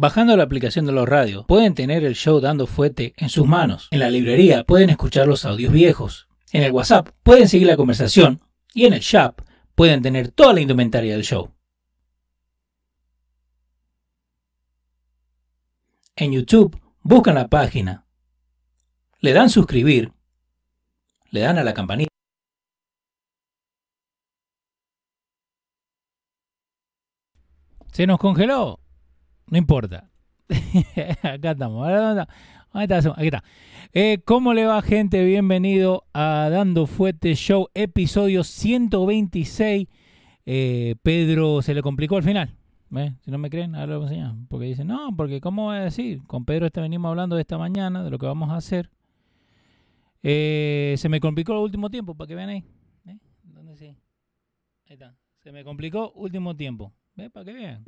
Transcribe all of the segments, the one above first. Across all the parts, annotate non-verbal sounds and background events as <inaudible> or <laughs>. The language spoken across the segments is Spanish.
Bajando la aplicación de los radios, pueden tener el show dando fuete en sus manos. En la librería pueden escuchar los audios viejos. En el WhatsApp pueden seguir la conversación. Y en el shop pueden tener toda la indumentaria del show. En YouTube buscan la página, le dan suscribir, le dan a la campanita. Se nos congeló. No importa. <laughs> Acá estamos. Ahí está. Eh, ¿Cómo le va, gente? Bienvenido a Dando Fuete Show, episodio 126. Eh, Pedro se le complicó al final. Si no me creen, ahora lo voy a Porque dicen, no, porque ¿cómo voy a decir? Con Pedro este venimos hablando de esta mañana, de lo que vamos a hacer. Eh, se me complicó el último tiempo, para que vean ahí. ¿Dónde sí? Ahí está. Se me complicó último tiempo. ¿Ve? Para que vean.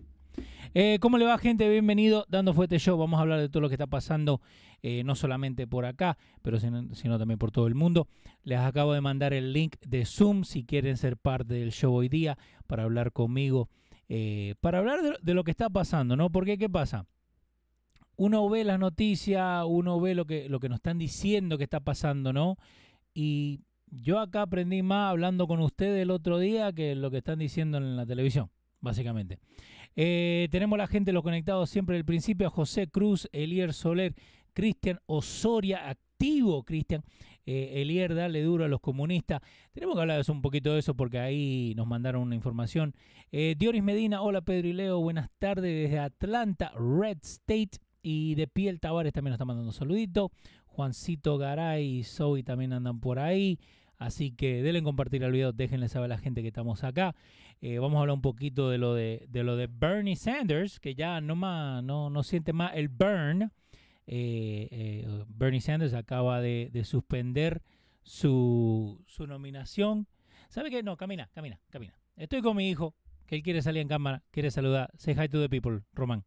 Eh, ¿Cómo le va, gente? Bienvenido. Dando Fuerte Show. Vamos a hablar de todo lo que está pasando, eh, no solamente por acá, pero sino, también por todo el mundo. Les acabo de mandar el link de Zoom si quieren ser parte del show hoy día para hablar conmigo eh, para hablar de, lo que está pasando, ¿no? Porque, ¿qué pasa? Uno ve las noticias, uno ve lo que, lo que nos están diciendo que está pasando, ¿no? Y yo acá aprendí más hablando con ustedes el otro día que lo que están diciendo en la televisión, básicamente. Eh, tenemos la gente, los conectados siempre del principio, José Cruz, Elier Soler, Cristian Osoria, activo Cristian, eh, Elier, dale duro a los comunistas. Tenemos que hablar un poquito de eso porque ahí nos mandaron una información. Eh, Dioris Medina, hola Pedro y Leo, buenas tardes desde Atlanta, Red State. Y de Piel Tavares también nos está mandando un saludito. Juancito Garay y Zoe también andan por ahí. Así que denle compartir el video, déjenle saber a la gente que estamos acá. Eh, vamos a hablar un poquito de lo de, lo de Bernie Sanders, que ya no, más, no, no siente más el burn eh, eh, Bernie Sanders acaba de, suspender su, nominación. ¿Sabe qué? No, camina, camina, camina. Estoy con mi hijo, que él quiere salir en cámara, quiere saludar. Say hi to the people, Román.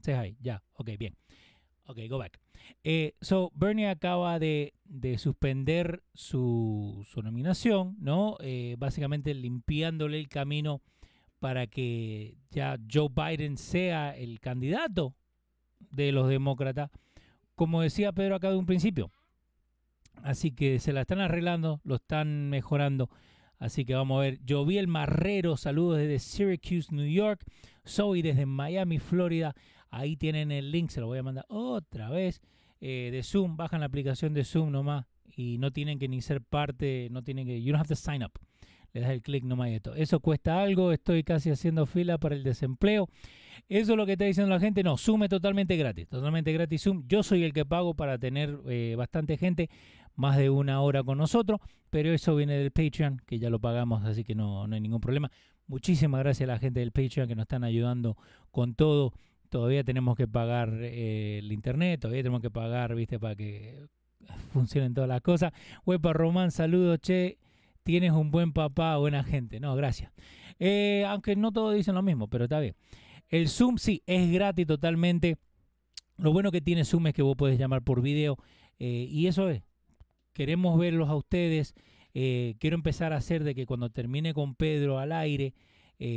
Say hi, ya, ok, bien. Ok, go back. Eh, so, Bernie acaba de, suspender su, nominación, ¿no? básicamente limpiándole el camino para que ya Joe Biden sea el candidato de los demócratas, como decía Pedro acá de un principio. Así que se la están arreglando, lo están mejorando. Así que vamos a ver. Yo vi el Marrero, saludos desde Syracuse, New York. Soy desde Miami, Florida. Ahí tienen el link, se lo voy a mandar otra vez. Eh, de Zoom, bajan la aplicación de Zoom nomás y no tienen que ni ser parte, no tienen que, you don't have to sign up. Le das el clic nomás y esto. Eso cuesta algo, estoy casi haciendo fila para el desempleo. Eso es lo que está diciendo la gente. No, Zoom es totalmente gratis. Totalmente gratis Zoom. Yo soy el que pago para tener eh, bastante gente, más de una hora con nosotros. Pero eso viene del Patreon, que ya lo pagamos, así que no, hay ningún problema. Muchísimas gracias a la gente del Patreon que nos están ayudando con todo. Todavía tenemos que pagar eh, el internet, todavía tenemos que pagar, viste, para que funcionen todas las cosas. Huepa Román, saludos, che. Tienes un buen papá, buena gente. No, gracias. Eh, aunque no todos dicen lo mismo, pero está bien. El Zoom sí, es gratis totalmente. Lo bueno que tiene Zoom es que vos podés llamar por video eh, y eso es. Queremos verlos a ustedes. Quiero empezar a hacer de que cuando termine con Pedro al aire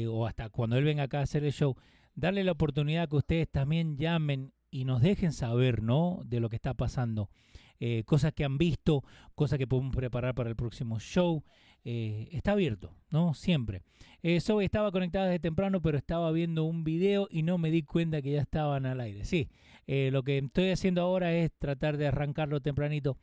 o hasta cuando él venga acá a hacer el show, darle la oportunidad que ustedes también llamen y nos dejen saber, ¿no? De lo que está pasando. cosas que han visto, cosas que podemos preparar para el próximo show. Eh, está abierto, ¿no? Siempre. Eso estaba conectada desde temprano, pero estaba viendo un video y no me di cuenta que ya estaban al aire. Sí, eh, lo que estoy haciendo ahora es tratar de arrancarlo tempranito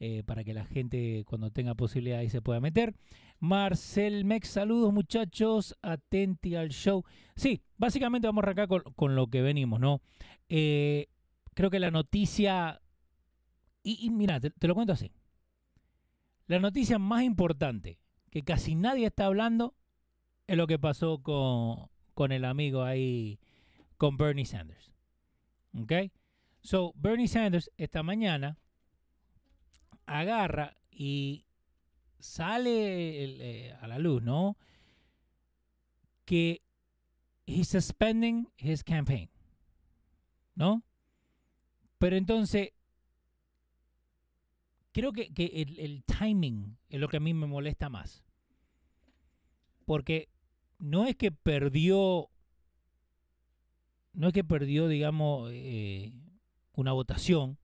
eh, para que la gente cuando tenga posibilidad ahí se pueda meter. Marcel Mex, saludos muchachos, atenti al show. Sí, básicamente vamos a arrancar con, lo que venimos, ¿no? creo que la noticia, y, mira, te lo cuento así. La noticia más importante que casi nadie está hablando es lo que pasó con, el amigo ahí, con Bernie Sanders. ¿Ok? So, Bernie Sanders esta mañana agarra y sale eh, a la luz, ¿no? Que he's suspending his campaign. ¿No? Pero entonces creo que, el, timing es lo que a mí me molesta más. Porque no es que perdió no es que perdió, digamos, eh, una votación,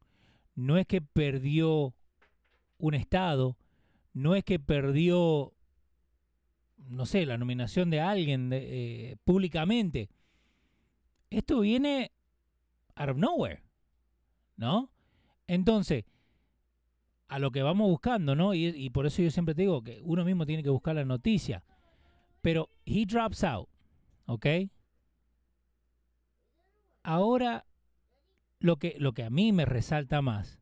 no es que perdió un estado, no es que perdió, no sé, la nominación de alguien eh, públicamente. Esto viene out of nowhere, ¿no? Entonces, a lo que vamos buscando, ¿no? Y, por eso yo siempre te digo que uno mismo tiene que buscar la noticia. Pero he drops out, ¿ok? Ahora, lo que, lo que a mí me resalta más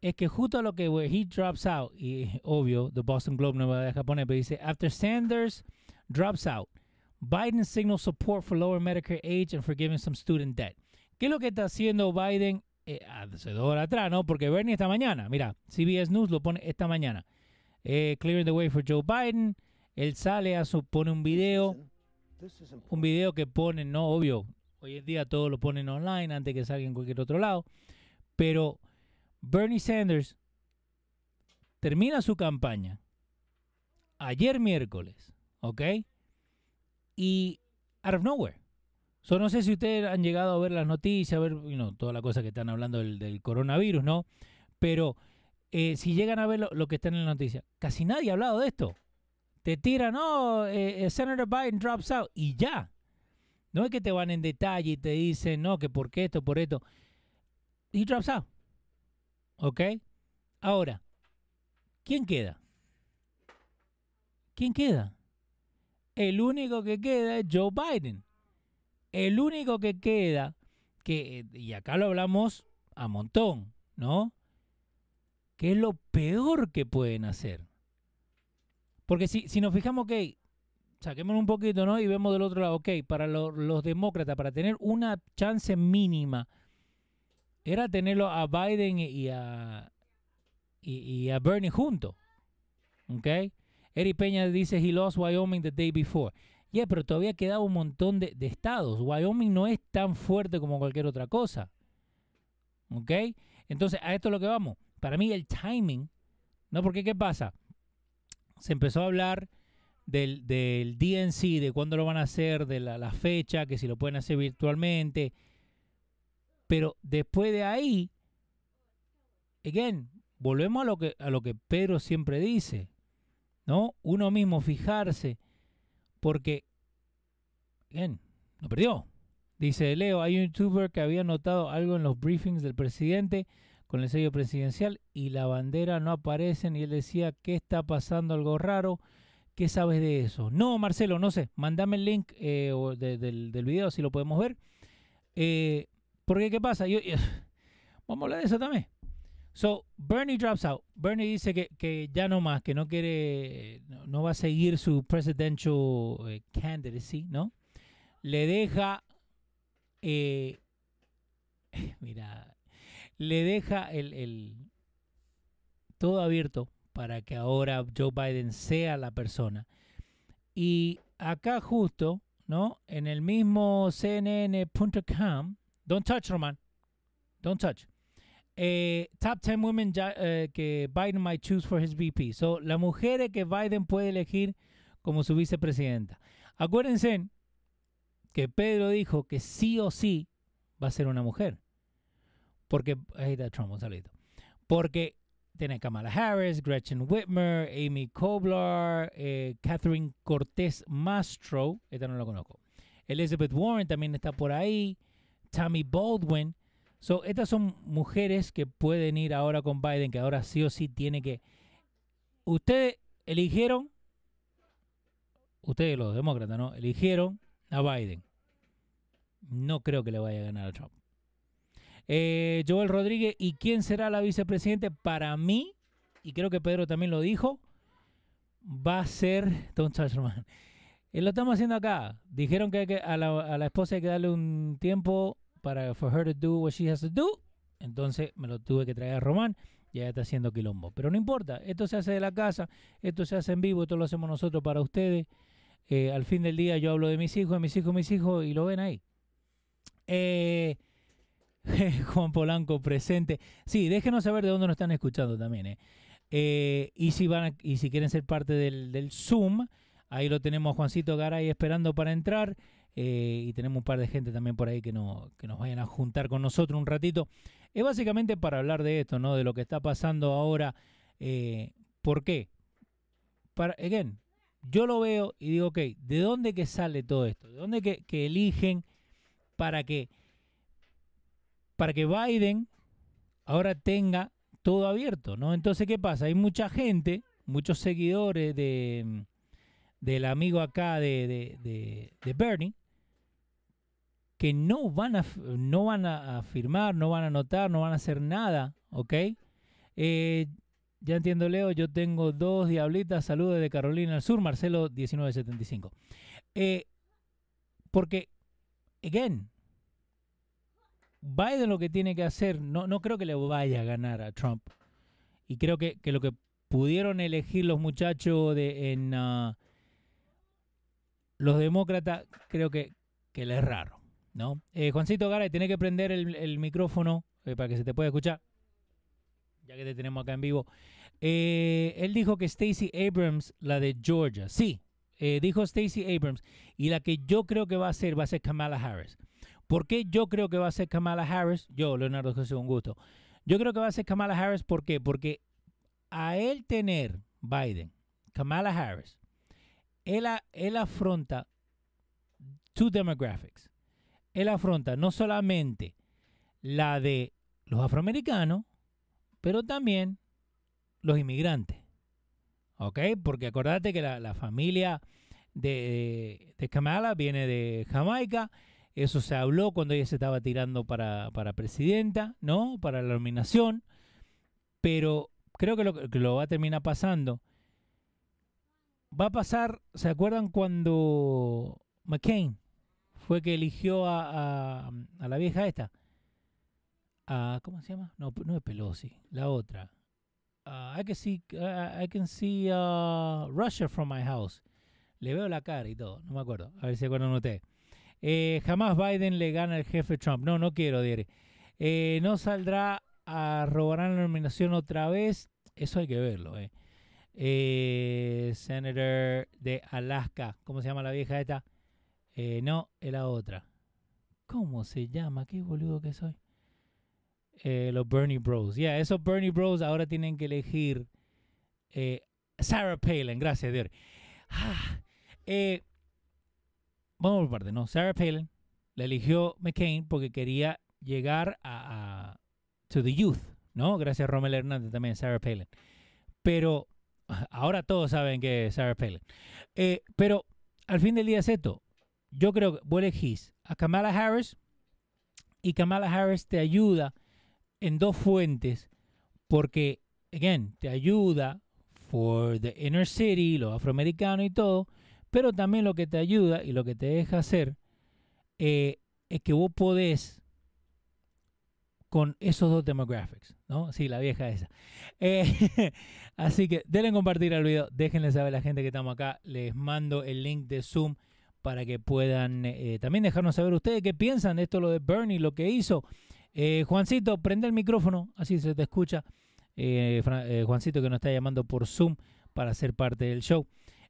es que justo lo que he drops out, y <laughs> obvio, The Boston Globe no me va a dejar poner, pero dice, after Sanders drops out, Biden signals support for lower Medicare age and forgiving some student debt. ¿Qué es lo que está haciendo Biden eh, hace dos horas atrás, no? Porque Bernie esta mañana, mira, CBS News lo pone esta mañana. Eh, clearing the way for Joe Biden. Él sale, a su, pone un video. Un video que pone, no, obvio. Hoy en día todo lo ponen online antes que salga en cualquier otro lado. Pero Bernie Sanders termina su campaña ayer miércoles, ¿ok? Y out of nowhere. So, no sé si ustedes han llegado a ver las noticias, a ver you know, toda la cosa que están hablando del, coronavirus, ¿no? Pero eh, si llegan a ver lo, que está en la noticia, casi nadie ha hablado de esto. Te tiran, no, oh, eh, Senator Biden drops out y ya. No es que te van en detalle y te dicen, no, que por qué esto, por esto. He drops out. ¿Ok? Ahora, ¿quién queda? ¿Quién queda? El único que queda es Joe Biden. El único que queda, que, y acá lo hablamos a montón, ¿no? Que es lo peor que pueden hacer. Porque si, si nos fijamos, ok, saquémonos un poquito, ¿no? Y vemos del otro lado, ok, para lo, los demócratas, para tener una chance mínima, era tenerlo a Biden y a, y, a Bernie juntos. ¿Ok? Eric Peña dice, he lost Wyoming the day before. Yeah, pero todavía quedaba un montón de, de, estados. Wyoming no es tan fuerte como cualquier otra cosa. ¿Ok? Entonces, a esto es lo que vamos. Para mí el timing, ¿no? Porque ¿qué pasa? Se empezó a hablar del, del DNC, de cuándo lo van a hacer, de la, la, fecha, que si lo pueden hacer virtualmente. Pero después de ahí, again, volvemos a lo que, a lo que Pedro siempre dice, ¿no? Uno mismo fijarse porque, bien, no perdió. Dice Leo, hay un youtuber que había notado algo en los briefings del presidente con el sello presidencial y la bandera no aparece y él decía, ¿qué está pasando? Algo raro. ¿Qué sabes de eso? No, Marcelo, no sé. Mándame el link eh, de, del, del, video si lo podemos ver. Eh, porque, ¿qué pasa? Yo, yo, <sighs> vamos a hablar de eso también. So, Bernie drops out. Bernie dice que, que ya no más, que no quiere, no, no va a seguir su presidential eh, candidacy, ¿no? Le deja, eh, <laughs> mira, le deja el, el, todo abierto para que ahora Joe Biden sea la persona. Y acá justo, ¿no? En el mismo CNN.com, don't touch, Roman, don't touch. Eh, top 10 women uh, que Biden might choose for his VP. So, las mujeres que Biden puede elegir como su vicepresidenta. Acuérdense que Pedro dijo que sí o sí va a ser una mujer. Porque, ahí está Trump, un saludito. Porque tiene Kamala Harris, Gretchen Whitmer, Amy Koblar, eh, Catherine Cortés Mastro, esta no la conozco. Elizabeth Warren también está por ahí. Tammy Baldwin. So, estas son mujeres que pueden ir ahora con Biden, que ahora sí o sí tiene que... Ustedes eligieron, ustedes los demócratas, ¿no? Eligieron a Biden. No creo que le vaya a ganar a Trump. Eh, Joel Rodríguez, ¿y quién será la vicepresidente? Para mí, y creo que Pedro también lo dijo, va a ser Don Chachman. Eh, lo estamos haciendo acá. Dijeron que, que a, la, a la esposa hay que darle un tiempo para for her to do what she has to do. Entonces me lo tuve que traer a Román y ya está haciendo quilombo. Pero no importa, esto se hace de la casa, esto se hace en vivo, esto lo hacemos nosotros para ustedes. Eh, al fin del día yo hablo de mis hijos, de mis hijos, mis hijos y lo ven ahí. Eh, <laughs> Juan Polanco presente. Sí, déjenos saber de dónde nos están escuchando también. Eh. Eh, y, si van a, y si quieren ser parte del, del Zoom, ahí lo tenemos Juancito Garay esperando para entrar. eh, y tenemos un par de gente también por ahí que, no, nos vayan a juntar con nosotros un ratito. Es básicamente para hablar de esto, ¿no? De lo que está pasando ahora. Eh, ¿Por qué? Para, again, yo lo veo y digo, ok, ¿de dónde que sale todo esto? ¿De dónde que, que eligen para que, para que Biden ahora tenga todo abierto, ¿no? Entonces, ¿qué pasa? Hay mucha gente, muchos seguidores de, del amigo acá de, de, de, Bernie, que no van, a, no van a firmar, no van a anotar, no van a hacer nada, ¿ok? Eh, ya entiendo, Leo, yo tengo dos diablitas, saludos de Carolina del Sur, Marcelo 1975. Eh, porque, again, Biden lo que tiene que hacer, no, no creo que le vaya a ganar a Trump. Y creo que, que lo que pudieron elegir los muchachos de, en uh, los demócratas, creo que, que le es raro. ¿no? Eh, Juancito Garay, tiene que prender el, el micrófono eh, para que se te pueda escuchar ya que te tenemos acá en vivo. Eh, él dijo que Stacey Abrams, la de Georgia, sí, eh, dijo Stacey Abrams, y la que yo creo que va a ser, va a ser Kamala Harris. ¿Por qué yo creo que va a ser Kamala Harris? Yo, Leonardo José, un gusto. Yo creo que va a ser Kamala Harris, ¿por qué? Porque a él tener Biden, Kamala Harris, él, afronta two demographics. Él afronta no solamente la de los afroamericanos, pero también los inmigrantes. ¿Ok? Porque acordate que la, familia de, Kamala viene de Jamaica. Eso se habló cuando ella se estaba tirando para, presidenta, ¿no? Para la nominación. Pero creo que lo, que lo va a terminar pasando. Va a pasar, ¿se acuerdan cuando McCain fue que eligió a, a la vieja esta? ¿cómo se llama? No, no es Pelosi, la otra. Uh, I can see, I can see uh, Russia from my house. Le veo la cara y todo, no me acuerdo. A ver si acuerdan ustedes. Eh, jamás Biden le gana al jefe Trump. No, no quiero, dire. Eh, no saldrá a robar la nominación otra vez. Eso hay que verlo, eh. Eh Senator de Alaska. ¿Cómo se llama la vieja esta? Eh, no, es la otra. ¿Cómo se llama? Qué boludo que soy. Eh, los Bernie Bros. Ya, esos Bernie Bros ahora tienen que elegir eh, Sarah Palin. Gracias, Dios. Ah, vamos por parte, ¿no? Sarah Palin la eligió McCain porque quería llegar a, to the youth, ¿no? Gracias a Romel Hernández también, Sarah Palin. Pero ahora todos saben que es Sarah Palin. Eh, pero al fin del día es esto. Yo creo que vos elegís a Kamala Harris y Kamala Harris te ayuda en dos fuentes porque, again, te ayuda for the inner city, los afroamericanos y todo, pero también lo que te ayuda y lo que te deja hacer eh, es que vos podés con esos dos demographics, ¿no? Sí, la vieja esa. Eh, <laughs> así que denle compartir el video, déjenle saber a la gente que estamos acá, les mando el link de Zoom para que puedan eh, también dejarnos saber ustedes qué piensan de esto, lo de Bernie, lo que hizo. Eh, Juancito, prende el micrófono, así se te escucha. Juancito que nos está llamando por Zoom para ser parte del show.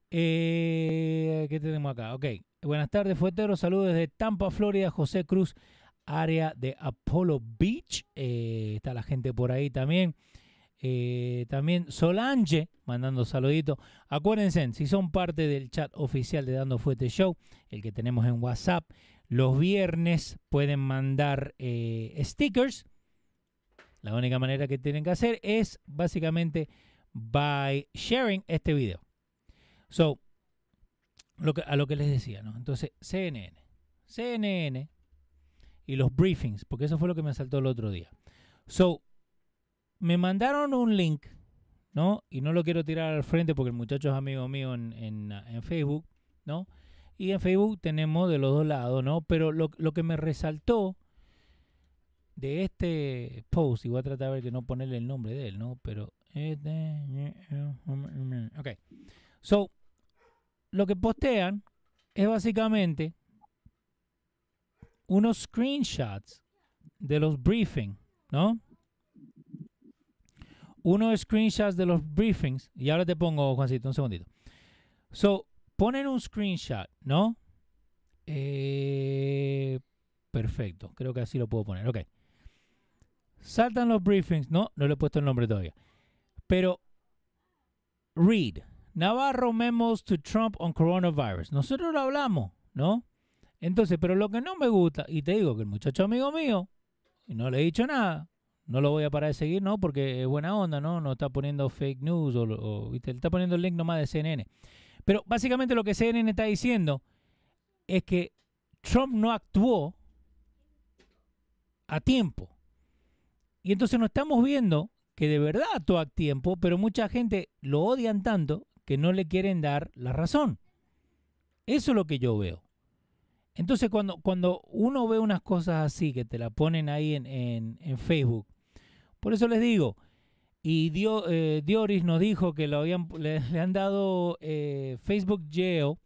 ¿Qué tenemos acá? Ok. Buenas tardes, Fuetero. Saludos desde Tampa, Florida. José Cruz, área de Apollo Beach. está la gente por ahí también. también Solange mandando saluditos. Acuérdense, si son parte del chat oficial de Dando Fuete Show, el que tenemos en WhatsApp, los viernes pueden mandar eh, stickers. La única manera que tienen que hacer es básicamente by sharing este video. So, lo que, a lo que les decía, ¿no? Entonces, CNN. CNN y los briefings, porque eso fue lo que me saltó el otro día. So, me mandaron un link, ¿no? Y no lo quiero tirar al frente porque el muchacho es amigo mío en, en, en Facebook, ¿no? Y en Facebook tenemos de los dos lados, ¿no? Pero lo, que me resaltó de este post, y voy a tratar de ver que no ponerle el nombre de él, ¿no? Pero... Ok. So, lo que postean es básicamente unos screenshots de los briefings, ¿no? Unos screenshots de los briefings. Y ahora te pongo, Juancito, un segundito. So, ponen un screenshot, ¿no? Eh, perfecto, creo que así lo puedo poner. Ok. Saltan los briefings. No, no le he puesto el nombre todavía. Pero, read. Navarro memos to Trump on coronavirus. Nosotros lo hablamos, ¿no? Entonces, pero lo que no me gusta, y te digo que el muchacho amigo mío, y no le he dicho nada, no lo voy a parar de seguir, ¿no? Porque es buena onda, ¿no? No está poniendo fake news o, o está poniendo el link nomás de CNN. Pero básicamente lo que CNN está diciendo es que Trump no actuó a tiempo. Y entonces no estamos viendo que de verdad actuó a tiempo, pero mucha gente lo odian tanto que no le quieren dar la razón. Eso es lo que yo veo. Entonces cuando, cuando uno ve unas cosas así que te la ponen ahí en, en, Facebook, por eso les digo, y Dio, eh, Dioris nos dijo que habían, <laughs> le, han dado eh, Facebook 30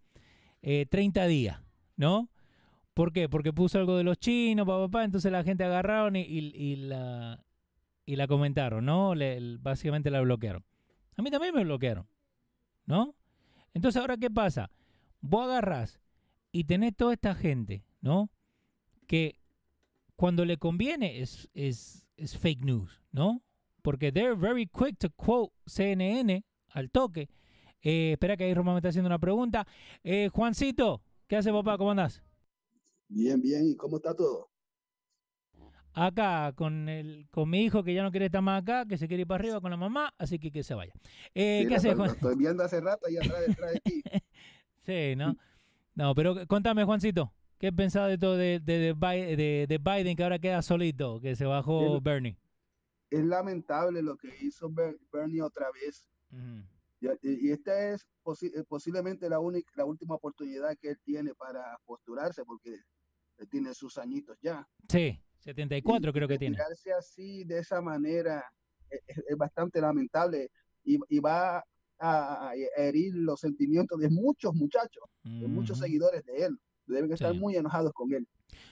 eh, días, ¿no? ¿Por qué? Porque puso algo de los chinos, papá, papá entonces la gente agarraron y, y, la, y la comentaron, ¿no? Le, básicamente la bloquearon. A mí también me bloquearon, ¿no? Entonces ahora, ¿qué pasa? Vos agarrás y tenés toda esta gente, ¿no? Que cuando le conviene es, es, es fake news, ¿no? Porque they're very quick to quote CNN al toque. Eh, espera que ahí Roma me está haciendo una pregunta. Eh, Juancito, ¿qué hace papá? ¿Cómo andás? Bien, bien. ¿Y cómo está todo? Acá, con el, con mi hijo que ya no quiere estar más acá, que se quiere ir para arriba con la mamá, así que que se vaya. Eh, ¿Qué haces, Juan? Lo estoy viendo hace rato ahí atrás, detrás de ti. <laughs> sí, ¿no? <laughs> No, pero contame, Juancito, ¿qué pensado de todo de, de, de, Biden que ahora queda solito, que se bajó Bernie? Es lamentable lo que hizo Bernie otra vez. y, esta es eh, posiblemente la, única, la última oportunidad que él tiene para posturarse, porque tiene sus añitos ya. Sí, 74 creo que tiene. así, de esa manera, e, e, es, bastante lamentable y, y, va a, herir los sentimientos de muchos muchachos, de muchos seguidores de él. Deben estar muy enojados con él.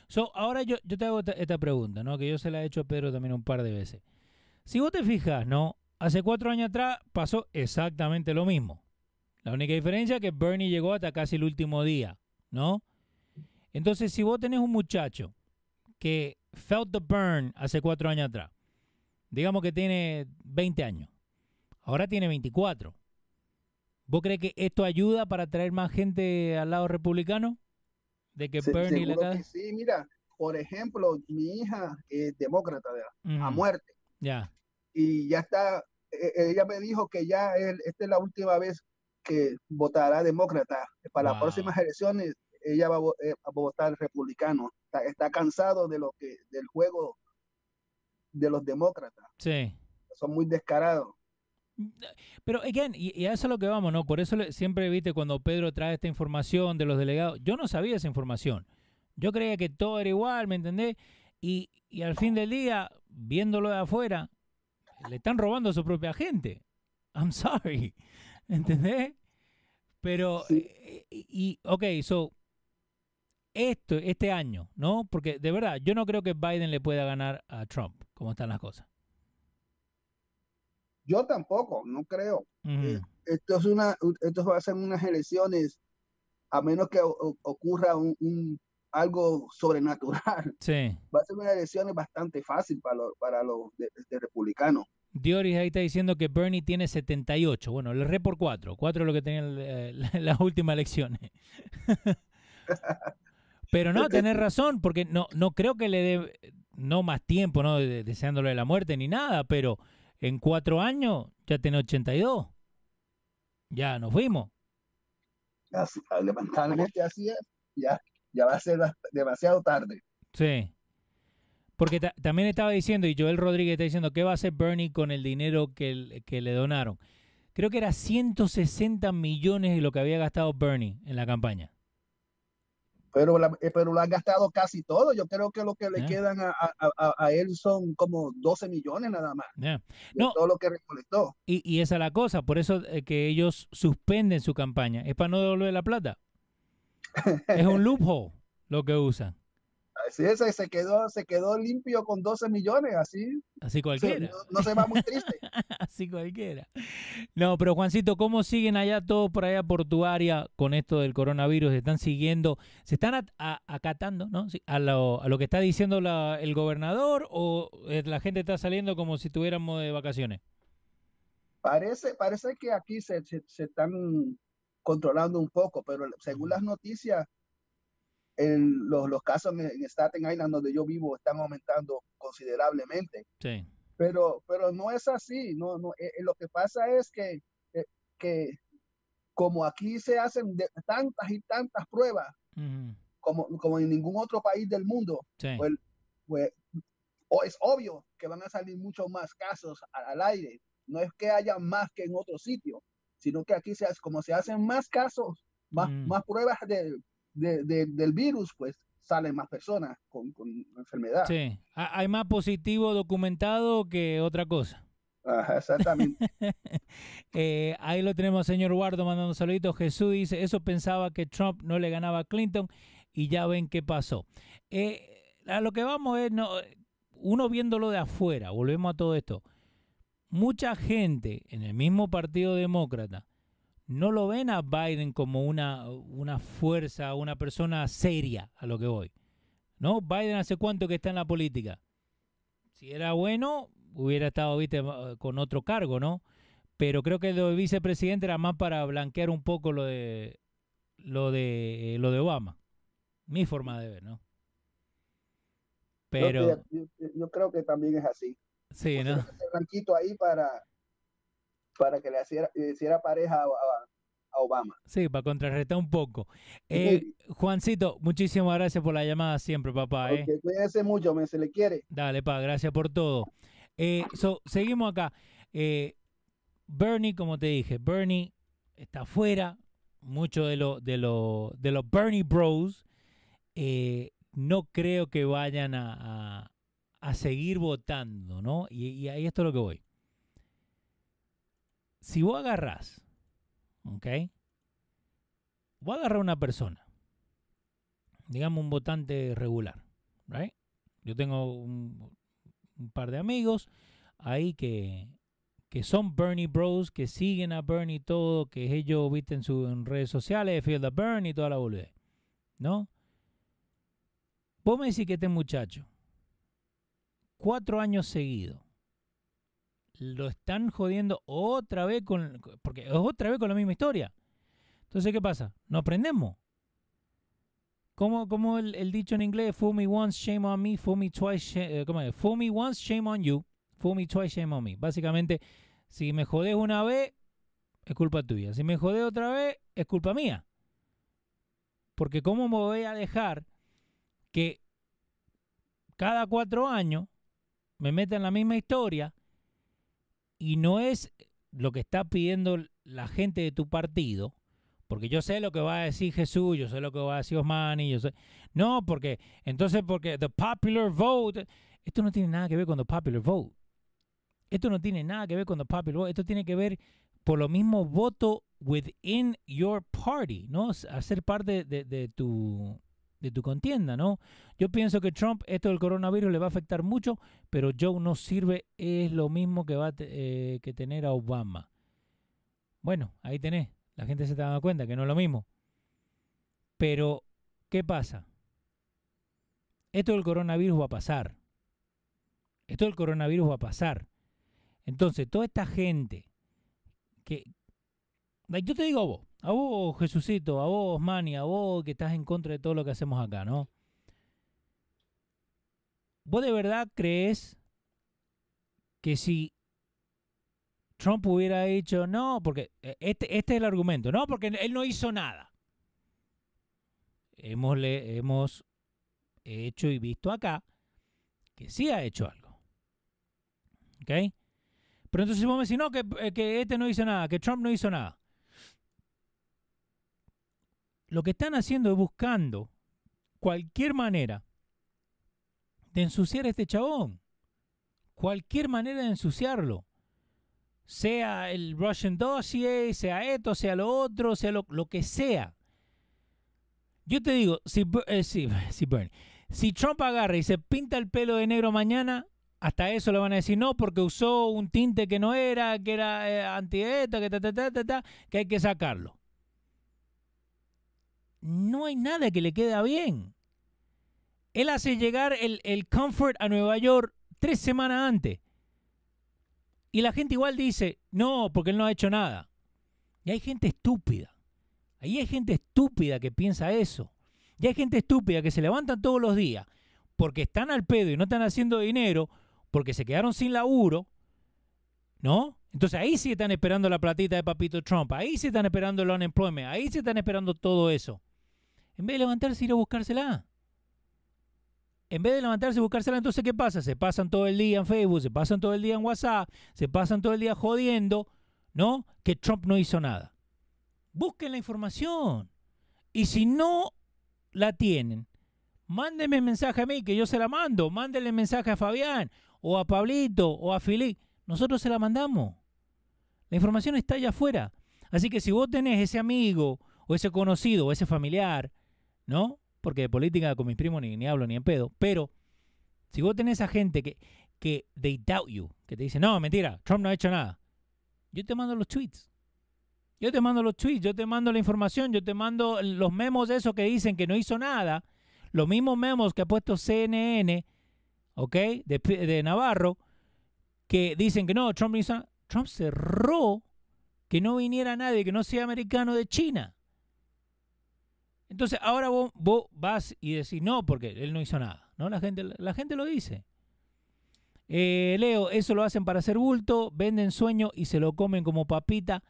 So, ahora yo, yo te hago esta, pregunta, ¿no? Que yo se la he hecho a Pedro también un par de veces. Si vos te fijas, ¿no? Hace cuatro años atrás pasó exactamente lo mismo. La única diferencia es que Bernie llegó hasta casi el último día, ¿no? Entonces, si vos tenés un muchacho que felt the burn hace cuatro años atrás, digamos que tiene 20 años, ahora tiene 24, ¿Vos crees que esto ayuda para traer más gente al lado republicano? De que Bernie le Sí, mira, por ejemplo, mi hija es demócrata a muerte. Ya. Y ya está, e, e, ella me dijo que ya él, esta es la última vez que votará demócrata. Para las próximas elecciones ella va a, eh, votar republicano. Está, cansado de lo que del juego de los demócratas. Sí. Son muy descarados. Pero, again, y, a eso es lo que vamos, ¿no? Por eso siempre, viste, cuando Pedro trae esta información de los delegados, yo no sabía esa información. Yo creía que todo era igual, ¿me entendés? Y, al fin del día, viéndolo de afuera, le están robando a su propia gente. I'm sorry, <laughs> ¿entendés? Pero, eh, y, ok, so, esto, este año, ¿no? Porque de verdad, yo no creo que Biden le pueda ganar a Trump, como están las cosas. Yo tampoco, no creo. Eh, esto es una, esto va a ser unas elecciones, a menos que ocurra un, algo sobrenatural. Sí. Va a ser unas elecciones bastante fácil para los, para los de, republicanos. Dioris ahí está diciendo que Bernie tiene 78. Bueno, le re por 4. 4 es lo que tenía en las últimas elecciones. <laughs> Pero no, tenés <laughs> razón, porque no, no creo que le dé no más tiempo, no deseándole la muerte ni nada, pero en cuatro años ya tiene 82. Ya nos fuimos. lamentablemente así es. Ya, ya va a ser demasiado tarde. Sí. Porque también estaba diciendo, y Joel Rodríguez está diciendo, ¿qué va a hacer Bernie con el dinero que, que le donaron? Creo que era 160 millones de lo que había gastado Bernie en la campaña pero, eh, pero lo han gastado casi todo. Yo creo que lo que le quedan a, él son como 12 millones nada más. No, todo lo que recolectó. Y, y, esa es la cosa, por eso eh, que ellos suspenden su campaña. Es para no devolver la plata. <laughs> es un loophole lo que usan. Así es, se quedó, se quedó limpio con 12 millones, así. Así cualquiera. No, no, se va muy triste. <laughs> así cualquiera. No, pero Juancito, ¿cómo siguen allá todos por allá por tu área con esto del coronavirus? ¿Se están siguiendo, se están acatando ¿no? a, lo, a lo que está diciendo la, el gobernador o eh, la gente está saliendo como si tuviéramos de vacaciones? Parece, parece que aquí se, se, se están controlando un poco, pero según las noticias, el, los, los, casos en, en, Staten Island, donde yo vivo, están aumentando considerablemente. Sí. Pero, pero no es así. No, no, eh, lo que pasa es que, eh, que como aquí se hacen de, tantas y tantas pruebas, uh -huh. como, como en ningún otro país del mundo, sí. pues, pues o es obvio que van a salir muchos más casos al, al aire. No es que haya más que en otro sitio, sino que aquí se hace, como se hacen más casos, más, mm. más pruebas de, de, de, del virus, pues salen más personas con, con enfermedad. Sí, hay más positivo documentado que otra cosa. Ajá, exactamente. <laughs> eh, ahí lo tenemos, señor Guardo, mandando saluditos. Jesús dice, eso pensaba que Trump no le ganaba a Clinton y ya ven qué pasó. Eh, a lo que vamos es, no, uno viéndolo de afuera, volvemos a todo esto. Mucha gente en el mismo Partido Demócrata no lo ven a Biden como una, una fuerza, una persona seria, a lo que voy. ¿No? Biden hace cuánto que está en la política. Si era bueno, hubiera estado, viste, con otro cargo, ¿no? Pero creo que lo de vicepresidente era más para blanquear un poco lo de lo de lo de Obama. Mi forma de ver, ¿no? Pero yo, yo, yo creo que también es así. Sí, ¿no? Blanquito ahí para para que le hiciera, hiciera pareja a, a, a, Obama. Sí, para contrarrestar un poco. Eh, Juancito, muchísimas gracias por la llamada siempre, papá. Okay, eh. Cuídense mucho, me se le quiere. Dale, pa, gracias por todo. Eh, so, seguimos acá. Eh, Bernie, como te dije, Bernie está afuera. Mucho de los de lo, de los Bernie Bros no creo que vayan a, a, a seguir votando, ¿no? Y, y ahí esto es lo que voy si vos agarrás, ¿ok? Voy a agarrar una persona, digamos un votante regular, ¿right? Yo tengo un, par de amigos ahí que, que son Bernie Bros, que siguen a Bernie todo, que ellos viste en sus redes sociales, Field of Bernie y toda la boludez, ¿no? Vos me decís que este muchacho, cuatro años seguidos, lo están jodiendo otra vez con. Porque es otra vez con la misma historia. Entonces, ¿qué pasa? No aprendemos. Como, como el, dicho en inglés, fool me once, shame on me, fool me twice, shame, ¿cómo es? Fool me once, shame on you, fool me twice, shame on me. Básicamente, si me jodes una vez, es culpa tuya. Si me jodes otra vez, es culpa mía. Porque ¿cómo me voy a dejar que cada cuatro años me meta en la misma historia y no es lo que está pidiendo la gente de tu partido, porque yo sé lo que va a decir Jesús, yo sé lo que va a decir Osmani, yo sé. No, porque entonces porque the popular vote, esto no tiene nada que ver con the popular vote. Esto no tiene nada que ver con the popular vote, esto tiene que ver por lo mismo voto within your party, ¿no? Hacer parte de, de tu de tu contienda, ¿no? Yo pienso que Trump, esto del coronavirus le va a afectar mucho, pero Joe no sirve, es lo mismo que va a eh, que tener a Obama. Bueno, ahí tenés, la gente se está dando cuenta que no es lo mismo. Pero, ¿qué pasa? Esto del coronavirus va a pasar. Esto del coronavirus va a pasar. Entonces, toda esta gente que... Yo te digo a vos, a vos, Jesucito, a vos, Manny, a vos que estás en contra de todo lo que hacemos acá, ¿no? ¿Vos de verdad crees que si Trump hubiera dicho no, porque este, este es el argumento, no, porque él no hizo nada. Hemos, le, hemos hecho y visto acá que sí ha hecho algo. ¿Ok? Pero entonces vos me decís, no, que, que este no hizo nada, que Trump no hizo nada lo que están haciendo es buscando cualquier manera de ensuciar a este chabón. Cualquier manera de ensuciarlo. Sea el Russian dossier, sea esto, sea lo otro, sea lo, que sea. Yo te digo, si, eh, si, <laughs> si, Bernie, Si Trump agarra y se pinta el pelo de negro mañana, hasta eso le van a decir no, porque usó un tinte que no era, que era eh, anti-ETA, que, ta, ta, ta, que hay que sacarlo. No hay nada que le queda bien. Él hace llegar el, el comfort a Nueva York tres semanas antes. Y la gente igual dice, no, porque él no ha hecho nada. Y hay gente estúpida. Ahí hay gente estúpida que piensa eso. Y hay gente estúpida que se levantan todos los días porque están al pedo y no están haciendo dinero, porque se quedaron sin laburo, ¿no? Entonces ahí sí están esperando la platita de Papito Trump, ahí sí están esperando el unemployment, ahí sí están esperando todo eso. En vez de levantarse ir a buscársela. En vez de levantarse y buscársela, entonces ¿qué pasa? Se pasan todo el día en Facebook, se pasan todo el día en WhatsApp, se pasan todo el día jodiendo, ¿no? Que Trump no hizo nada. Busquen la información. Y si no la tienen, mándenme mensaje a mí, que yo se la mando. Mándenle mensaje a Fabián, o a Pablito, o a Filip. Nosotros se la mandamos. La información está allá afuera. Así que si vos tenés ese amigo, o ese conocido, o ese familiar, ¿no? Porque de política con mis primos ni, ni hablo ni en pedo. Pero si vos tenés a gente que, que they doubt you, que te dice, no, mentira, Trump no ha hecho nada. Yo te mando los tweets. Yo te mando los tweets, yo te mando la información, yo te mando los memos de esos que dicen que no hizo nada. Los mismos memos que ha puesto CNN, ¿ok? De, de Navarro, que dicen que no, Trump, hizo, Trump cerró que no viniera nadie que no sea americano de China. Entonces ahora vos, vos, vas y decís no, porque él no hizo nada. ¿no? La, gente, la gente lo dice. Eh, Leo, eso lo hacen para hacer bulto, venden sueño y se lo comen como papita.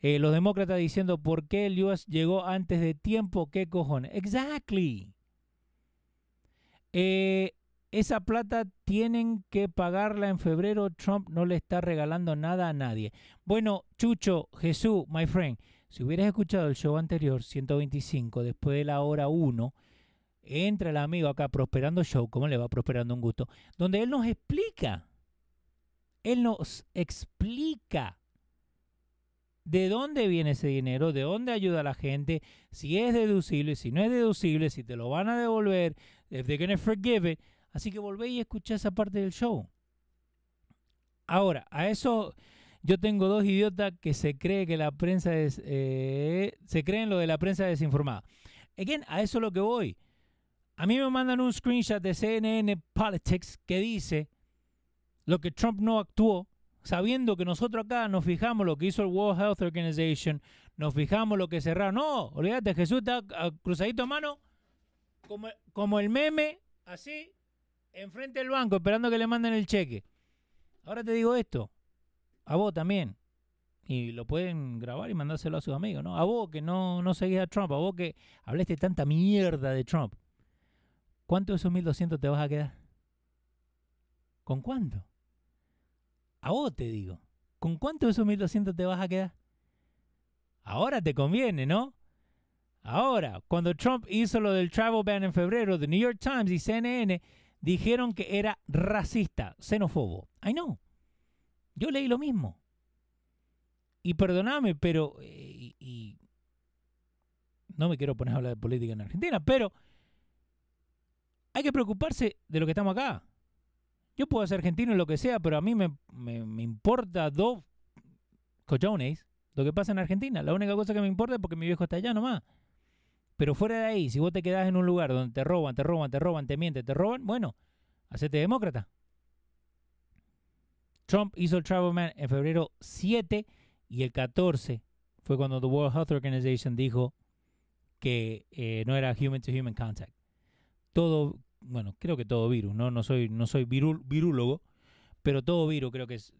Eh, los demócratas diciendo por qué el US llegó antes de tiempo, qué cojones. Exactly. Eh, esa plata tienen que pagarla en febrero. Trump no le está regalando nada a nadie. Bueno, Chucho, Jesús, my friend, si hubieras escuchado el show anterior, 125, después de la hora 1, entra el amigo acá, Prosperando Show, ¿cómo le va prosperando un gusto? Donde él nos explica. Él nos explica de dónde viene ese dinero, de dónde ayuda a la gente, si es deducible, si no es deducible, si te lo van a devolver, if they're gonna forgive it. Así que volvé y escuché esa parte del show. Ahora, a eso yo tengo dos idiotas que se cree que la prensa es, eh, se creen lo de la prensa desinformada. Again, a eso es lo que voy. A mí me mandan un screenshot de CNN Politics que dice lo que Trump no actuó sabiendo que nosotros acá nos fijamos lo que hizo el World Health Organization, nos fijamos lo que cerraron. No, olvídate, Jesús está cruzadito a mano, como, como el meme, así, enfrente del banco, esperando que le manden el cheque. Ahora te digo esto, a vos también, y lo pueden grabar y mandárselo a sus amigos, ¿no? A vos que no, no seguís a Trump, a vos que hablaste tanta mierda de Trump. ¿Cuánto de esos 1200 te vas a quedar? ¿Con cuánto? A vos te digo. ¿Con cuánto de esos 1200 te vas a quedar? Ahora te conviene, ¿no? Ahora, cuando Trump hizo lo del travel ban en febrero, The New York Times y CNN dijeron que era racista, xenófobo. I know. Yo leí lo mismo. Y perdóname, pero... Eh, y, no me quiero poner a hablar de política en Argentina, pero hay que preocuparse de lo que estamos acá. Yo puedo ser argentino y lo que sea, pero a mí me, me, importa dos cojones lo que pasa en Argentina. La única cosa que me importa es porque mi viejo está allá nomás. Pero fuera de ahí, si vos te quedás en un lugar donde te roban, te roban, te roban, te mienten, te roban, bueno, hacete demócrata. Trump hizo el Travel Man en febrero 7 y el 14 fue cuando the World Health Organization dijo que eh, no era human to human contact. Todo bueno, creo que todo virus, ¿no? No soy, no soy virúlogo, pero todo virus creo que es,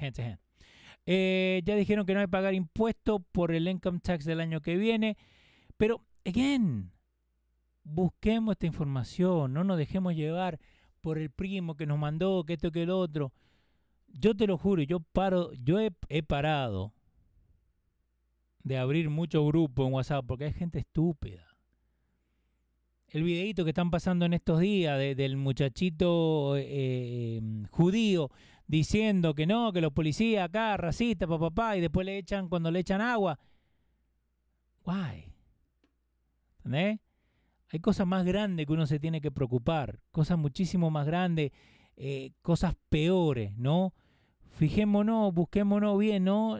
hand to hand. Eh, ya dijeron que no hay que pagar impuestos por el income tax del año que viene, pero, again, busquemos esta información, no nos dejemos llevar por el primo que nos mandó, que esto, que el otro. Yo te lo juro, yo paro, yo he, parado de abrir muchos grupos en WhatsApp porque hay gente estúpida el videito que están pasando en estos días del muchachito eh, em, judío diciendo que no, que los policías acá, racistas, papá, papá, y después le echan, cuando le echan agua. Why? ¿Entendés? Hay cosas más grandes que uno se tiene que preocupar, cosas muchísimo más grandes, eh, cosas peores, ¿no? Fijémonos, busquémonos bien, ¿no?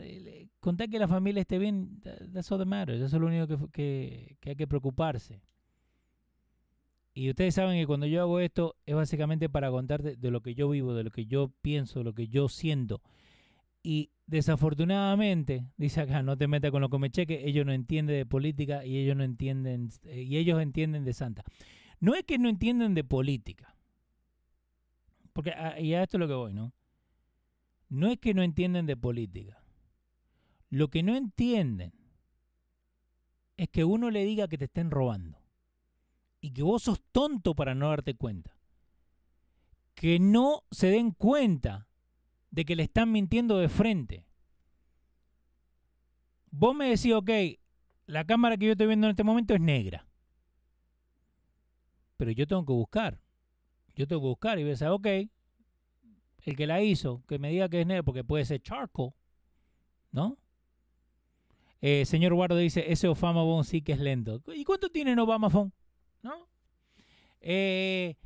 Contar que la familia esté bien, that's all that matters, eso es lo único que, hay que preocuparse. Y ustedes saben que cuando yo hago esto es básicamente para contarte de lo que yo vivo, de lo que yo pienso, de lo que yo siento. Y desafortunadamente, dice acá, no te metas con lo que me cheque, ellos no entienden de política y ellos no entienden, eh, y ellos entienden de santa. No es que no entienden de política, porque y a esto es lo que voy, ¿no? No es que no entienden de política. Lo que no entienden es que uno le diga que te estén robando y que vos sos tonto para no darte cuenta. Que no se den cuenta de que le están mintiendo de frente. Vos me decís, ok, la cámara que yo estoy viendo en este momento es negra. Pero yo tengo que buscar. Yo tengo que buscar y a ok, el que la hizo, que me diga que es negra, porque puede ser charcoal, ¿no? Eh, señor Guardo dice, ese Obama Phone sí que es lento. ¿Y cuánto tiene en Obama Phone? ¿No? Eh,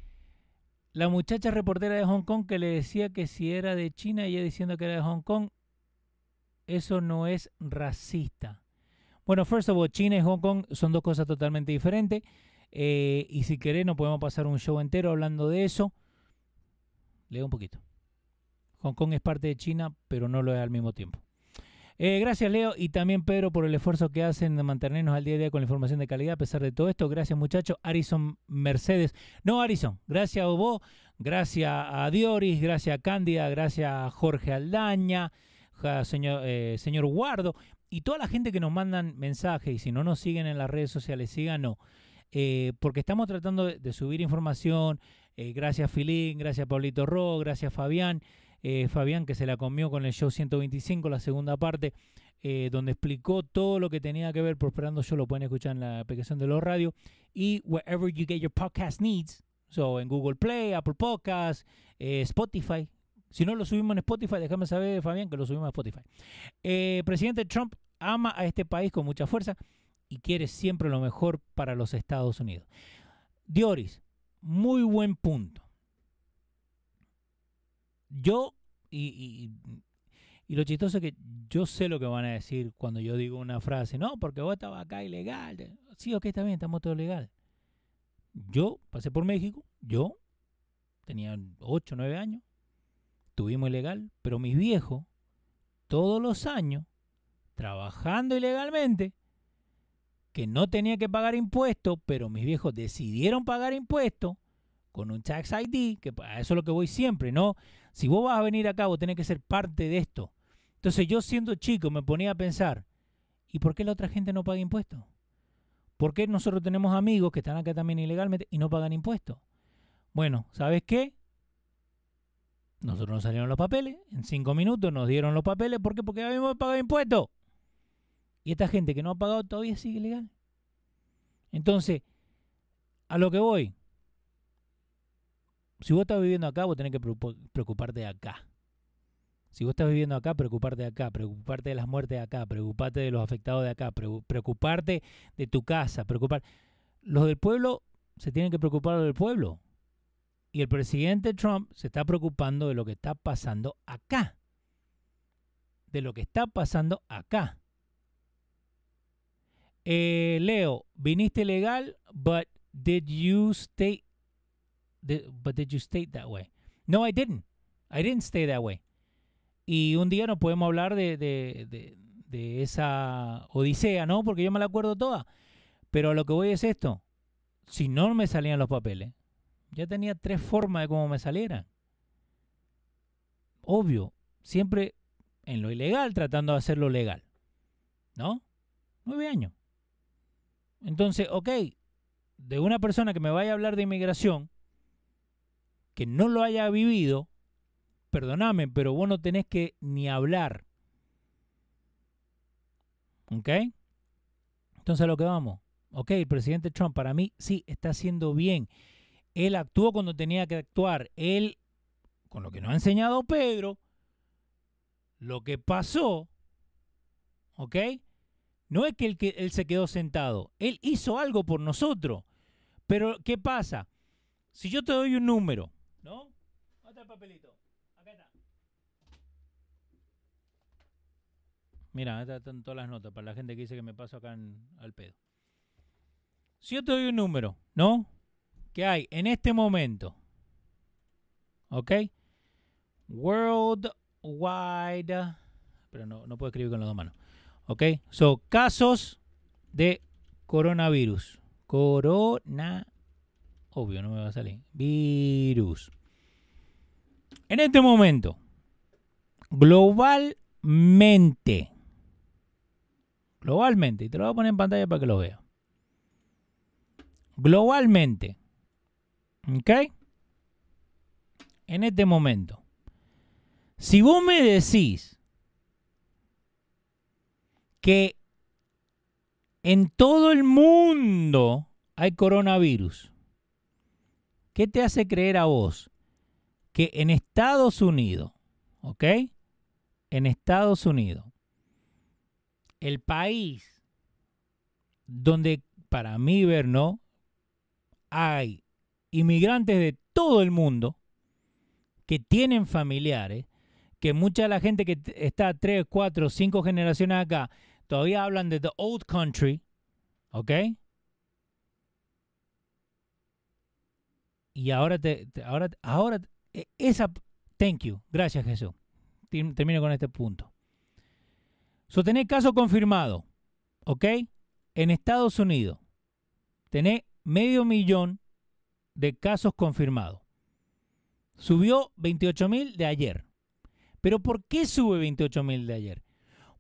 la muchacha reportera de Hong Kong que le decía que si era de China, ella diciendo que era de Hong Kong, eso no es racista. Bueno, first of all, China y Hong Kong son dos cosas totalmente diferentes. Eh, y si querés, podemos pasar un show entero hablando de eso. Leo un poquito. Hong Kong es parte de China, pero no lo es al mismo tiempo. Eh, gracias Leo y también Pedro por el esfuerzo que hacen de mantenernos al día a día con la información de calidad a pesar de todo esto. Gracias muchachos. Arison Mercedes. No Arison. Gracias a. Gracias a Dioris. Gracias a Cándida. Gracias a Jorge Aldaña. señor, eh, señor Guardo. Y toda la gente que nos mandan mensajes y si no nos siguen en las redes sociales, síganos. Eh, porque estamos tratando de, subir información. gracias Filín, gracias Pablito Ro, gracias Fabián. Eh, Fabián, que se la comió con el show 125, la segunda parte, eh, donde explicó todo lo que tenía que ver Prosperando Yo, lo pueden escuchar en la aplicación de los radios, y wherever you get your podcast needs, so en Google Play, Apple Podcasts, eh, Spotify. Si no lo subimos en Spotify, déjame saber, Fabián, que lo subimos en Spotify. presidente Trump ama a este país con mucha fuerza y quiere siempre lo mejor para los Estados Unidos. Dioris, muy buen punto. Yo, y, y, lo chistoso es que yo sé lo que van a decir cuando yo digo una frase, no, porque vos estabas acá ilegal. Sí, ok, está bien, estamos todo legal. Yo pasé por México, yo tenía 8, 9 años, tuvimos ilegal, pero mis viejos, todos los años, trabajando ilegalmente, que no tenía que pagar impuestos, pero mis viejos decidieron pagar impuestos, con un tax ID, que a eso es lo que voy siempre, ¿no? Si vos vas a venir acá, vos tenés que ser parte de esto. Entonces yo siendo chico me ponía a pensar, ¿y por qué la otra gente no paga impuestos? ¿Por qué nosotros tenemos amigos que están acá también ilegalmente y no pagan impuestos? Bueno, ¿sabes qué? Nosotros nos salieron los papeles, en cinco minutos nos dieron los papeles, ¿por qué? Porque habíamos pagado impuestos. Y esta gente que no ha pagado todavía sigue ilegal. Entonces, a lo que voy, si vos estás viviendo acá, vos tenés que preocuparte de acá. Si vos estás viviendo acá, preocuparte de acá, preocuparte de las muertes de acá, preocuparte de los afectados de acá, preocuparte de tu casa, preocupar. Los del pueblo se tienen que preocupar del pueblo. Y el presidente Trump se está preocupando de lo que está pasando acá. De lo que está pasando acá. Eh, Leo, viniste legal, but did you stay but did you state that way? No, I didn't. I didn't stay that way. Y un día nos podemos hablar de, de, de, esa odisea, ¿no? Porque yo me la acuerdo toda. Pero lo que voy es esto. Si no me salían los papeles, ya tenía tres formas de cómo me salieran. Obvio, siempre en lo ilegal tratando de hacerlo legal. ¿No? Nueve años. Entonces, ok, de una persona que me vaya a hablar de inmigración, que no lo haya vivido, perdóname, pero vos no tenés que ni hablar. ¿Ok? Entonces a lo que vamos. Ok, el presidente Trump para mí sí está haciendo bien. Él actuó cuando tenía que actuar. Él, con lo que nos ha enseñado Pedro, lo que pasó, ¿ok? No es que él, que él se quedó sentado. Él hizo algo por nosotros. Pero, ¿qué pasa? Si yo te doy un número, ¿no? ¿Dónde está el papelito? Acá está. Mira, están todas las notas para la gente que dice que me paso acá al pedo. Si yo te doy un número, ¿no? Que hay en este momento, ¿ok? Worldwide, pero no, no puedo escribir con las dos manos, ¿ok? So, casos de coronavirus. Corona, obvio, no me va a salir. Virus. En este momento, globalmente, globalmente, y te lo voy a poner en pantalla para que lo veas. Globalmente, ¿ok? En este momento, si vos me decís que en todo el mundo hay coronavirus, ¿qué te hace creer a vos que en Estados Unidos, ¿ok? En Estados Unidos, el país donde para mí ver, ¿no? Hay inmigrantes de todo el mundo que tienen familiares, que mucha de la gente que está tres, cuatro, cinco generaciones acá, todavía hablan de the old country, ¿ok? Y ahora te, ahora, ahora, e- esa, thank you, gracias Jesús. Termino con este punto. So, tenés caso confirmado, ¿ok? En Estados Unidos, tenés medio millón de casos confirmados. Subió 28 mil de ayer. Pero ¿por qué sube 28 mil de ayer?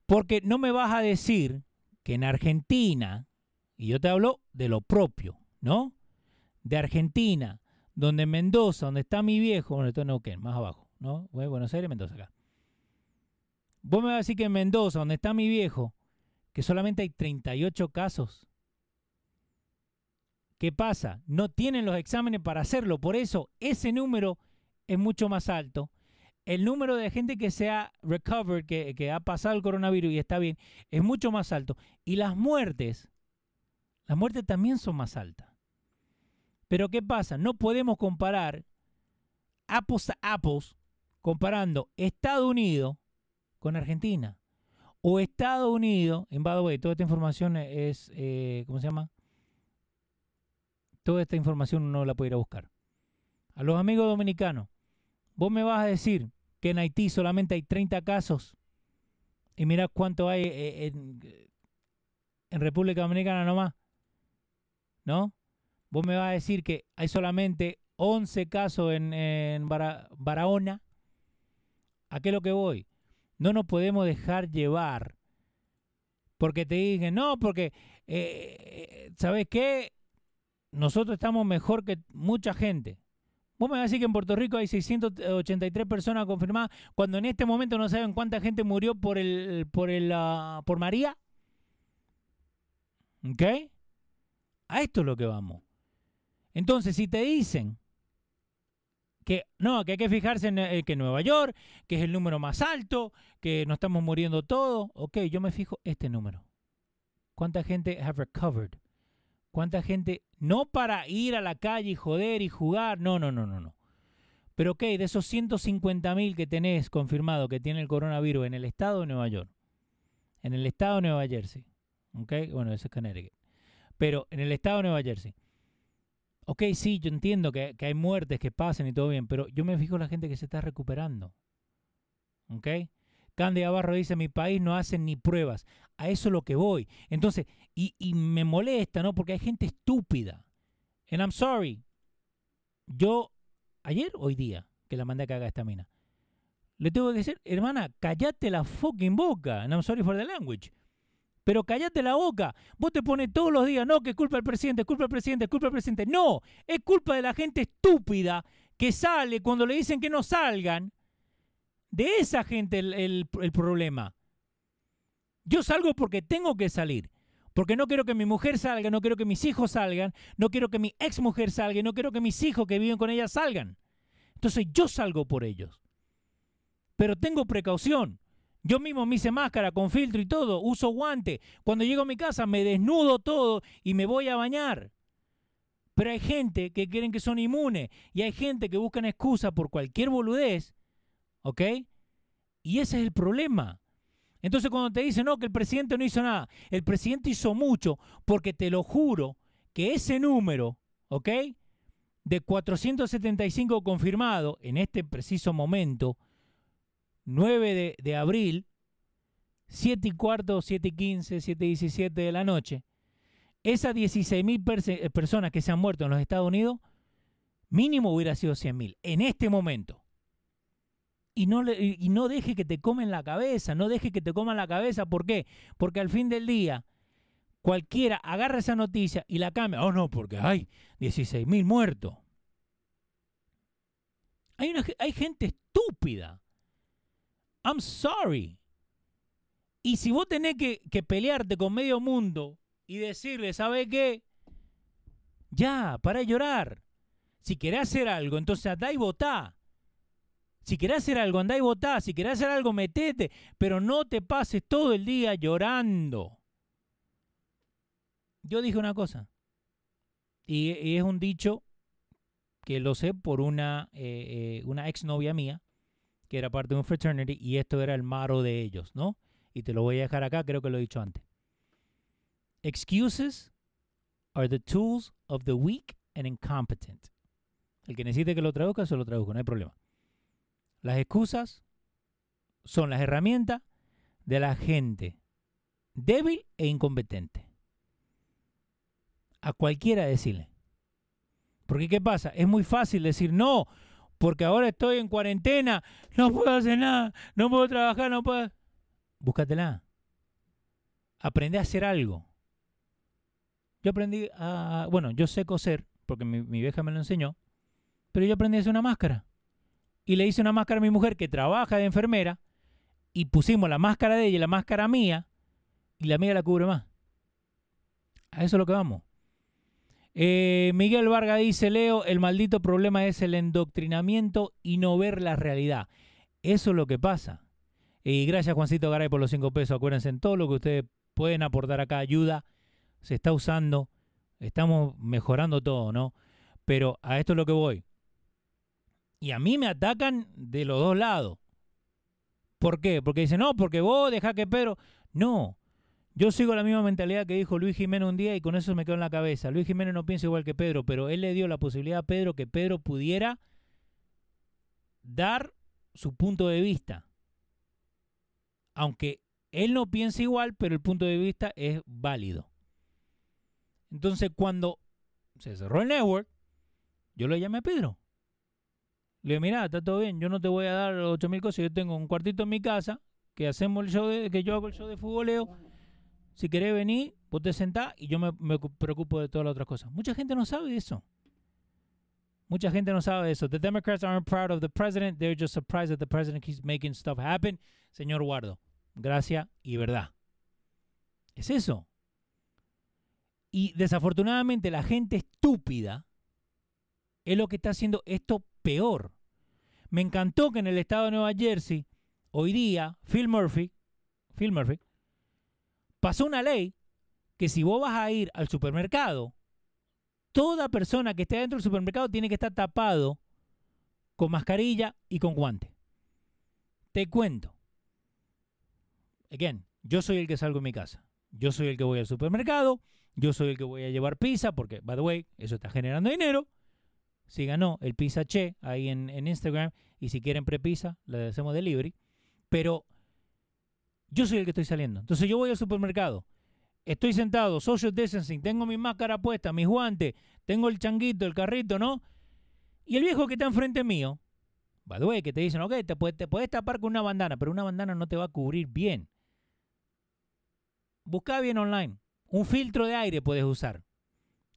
Porque no me vas a decir que en Argentina, y yo te hablo de lo propio, ¿no? De Argentina, donde en Mendoza, donde está mi viejo, bueno, esto más abajo, ¿no? Bueno, Buenos Aires, Mendoza acá. Vos me vas a decir que en Mendoza, donde está mi viejo, que solamente hay 38 casos. ¿Qué pasa? No tienen los exámenes para hacerlo, por eso ese número es mucho más alto. El número de gente que se ha recovered, que, que ha pasado el coronavirus y está bien, es mucho más alto. Y las muertes, las muertes también son más altas. Pero ¿qué pasa? No podemos comparar apples a apples comparando Estados Unidos con Argentina. O Estados Unidos, en by the way, toda esta información es, eh, ¿cómo se llama? Toda esta información uno la puede ir a buscar. A los amigos dominicanos, vos me vas a decir que en Haití solamente hay 30 casos y mirá cuánto hay eh, en, en República Dominicana nomás. ¿No? Vos me vas a decir que hay solamente 11 casos en, en Bara- Barahona. ¿A qué es lo que voy? No nos podemos dejar llevar porque te digan, no, porque, eh, ¿sabes qué? Nosotros estamos mejor que mucha gente. Vos me vas a decir que en Puerto Rico hay 683 personas confirmadas cuando en este momento no saben cuánta gente murió por el por ah, por María. ¿Ok? A esto es lo que vamos. Entonces, si te dicen que no, que hay que fijarse en eh, que Nueva York, que es el número más alto, que nos estamos muriendo todos, ok, yo me fijo este número. ¿Cuánta gente have recovered? ¿Cuánta gente, no para ir a la calle y joder y jugar, no, no, no, no, no. Pero ok, de esos 150 mil que tenés confirmado que tiene el coronavirus en el estado de Nueva York, en el estado de Nueva Jersey, ok, bueno, ese es Connecticut, pero en el estado de Nueva Jersey, ok, sí, yo entiendo que, que hay muertes que pasan y todo bien, pero yo me fijo en la gente que se está recuperando, ok. Candy Abarro dice, mi país no hacen ni pruebas. A eso es lo que voy. Entonces, y, y me molesta, ¿no? Porque hay gente estúpida. And I'm sorry. Yo, ayer, hoy día, que la mandé a cagar esta mina, le tengo que decir, hermana, callate la fucking boca. And I'm sorry for the language. Pero callate la boca. Vos te pones todos los días, no, que es culpa del presidente, es culpa del presidente, es culpa del presidente. No, es culpa de la gente estúpida que sale cuando le dicen que no salgan. De esa gente el, el- problema. Yo salgo porque tengo que salir. Porque no quiero que mi mujer salga, no quiero que mis hijos salgan, no quiero que mi ex mujer salga, no quiero que mis hijos que viven con ella salgan. Entonces yo salgo por ellos. Pero tengo precaución. Yo mismo me hice máscara con filtro y todo, uso guante. Cuando llego a mi casa me desnudo todo y me voy a bañar. Pero hay gente que creen que son inmunes y hay gente que buscan excusa por cualquier boludez, ¿ok? Y ese es el problema. Entonces cuando te dicen, no, que el presidente no hizo nada, el presidente hizo mucho porque te lo juro que ese número, ¿ok? De 475 confirmado en este preciso momento, 9 de, de abril, 7 y cuarto, 7 y 15, 7 y 17 de la noche, esas 16 mil eh, personas que se han muerto en los Estados Unidos, mínimo hubiera sido 100 mil en este momento. Y no, y no deje que te comen la cabeza, no deje que te coman la cabeza. ¿Por qué? Porque al fin del día, cualquiera agarra esa noticia y la cambia. Oh, no, porque hay 16 mil muertos. Hay, una, hay gente estúpida. I'm sorry. Y si vos tenés que, pelearte con medio mundo y decirle, ¿sabe qué? Ya, para de llorar. Si querés hacer algo, entonces andá y votá. Si querés hacer algo, andá y votá. Si querés hacer algo, metete. Pero no te pases todo el día llorando. Yo dije una cosa. Y, es un dicho que lo sé por una, eh, eh, una exnovia mía, que era parte de un fraternity, y esto era el maro de ellos, ¿no? y te lo voy a dejar acá, creo que lo he dicho antes. Excuses are the tools of the weak and incompetent. El que necesite que lo traduzca, se lo traduzco, no hay problema. Las excusas son las herramientas de la gente débil e incompetente. A cualquiera decirle. Porque ¿qué pasa? Es muy fácil decir no, porque ahora estoy en cuarentena, no puedo hacer nada, no puedo trabajar, no puedo búscatela. Aprende a hacer algo. Yo aprendí a, bueno, yo sé coser, porque mi, vieja me lo enseñó, pero yo aprendí a hacer una máscara. Y le hice una máscara a mi mujer que trabaja de enfermera, y pusimos la máscara de ella y la máscara mía, y la mía la cubre más. A eso es lo que vamos. Eh, Miguel Vargas dice, Leo, el maldito problema es el endoctrinamiento y no ver la realidad. Eso es lo que pasa. Y gracias Juancito Garay por los cinco pesos. Acuérdense, en todo lo que ustedes pueden aportar acá, ayuda, se está usando, estamos mejorando todo, ¿no? Pero a esto es lo que voy. Y a mí me atacan de los dos lados. ¿Por qué? Porque dicen, no, porque vos dejá que Pedro... No, yo sigo la misma mentalidad que dijo Luis Jiménez un día y con eso me quedó en la cabeza. Luis Jiménez no piensa igual que Pedro, pero él le dio la posibilidad a Pedro que Pedro pudiera dar su punto de vista aunque él no piensa igual, pero el punto de vista es válido. Entonces, cuando se cerró el network, yo le llamé a Pedro. Le dije, mira, está todo bien, yo no te voy a dar 8 mil cosas, yo tengo un cuartito en mi casa, que hacemos el show de, que yo hago el show de futboleo. Si querés venir, vos te sentás y yo me, preocupo de todas las otras cosas. Mucha gente no sabe eso. Mucha gente no sabe eso. The Democrats aren't proud of the president. They're just surprised that the president keeps making stuff happen. Señor Guardo, gracia y verdad. Es eso. Y desafortunadamente la gente estúpida es lo que está haciendo esto peor. Me encantó que en el estado de Nueva Jersey, hoy día, Phil Murphy, Phil Murphy, pasó una ley que si vos vas a ir al supermercado, toda persona que esté dentro del supermercado tiene que estar tapado con mascarilla y con guante. Te cuento. Again, yo soy el que salgo de mi casa. Yo soy el que voy al supermercado. Yo soy el que voy a llevar pizza porque, by the way, eso está generando dinero. Si ganó el Pizza Che ahí en, Instagram y si quieren pre-pizza, le hacemos delivery. Pero yo soy el que estoy saliendo. Entonces yo voy al supermercado. Estoy sentado, social distancing, tengo mi máscara puesta, mis guantes, tengo el changuito, el carrito, ¿no? Y el viejo que está enfrente mío, by the que te dicen, ok, te puedes, te puedes tapar con una bandana, pero una bandana no te va a cubrir bien busca bien online. Un filtro de aire puedes usar.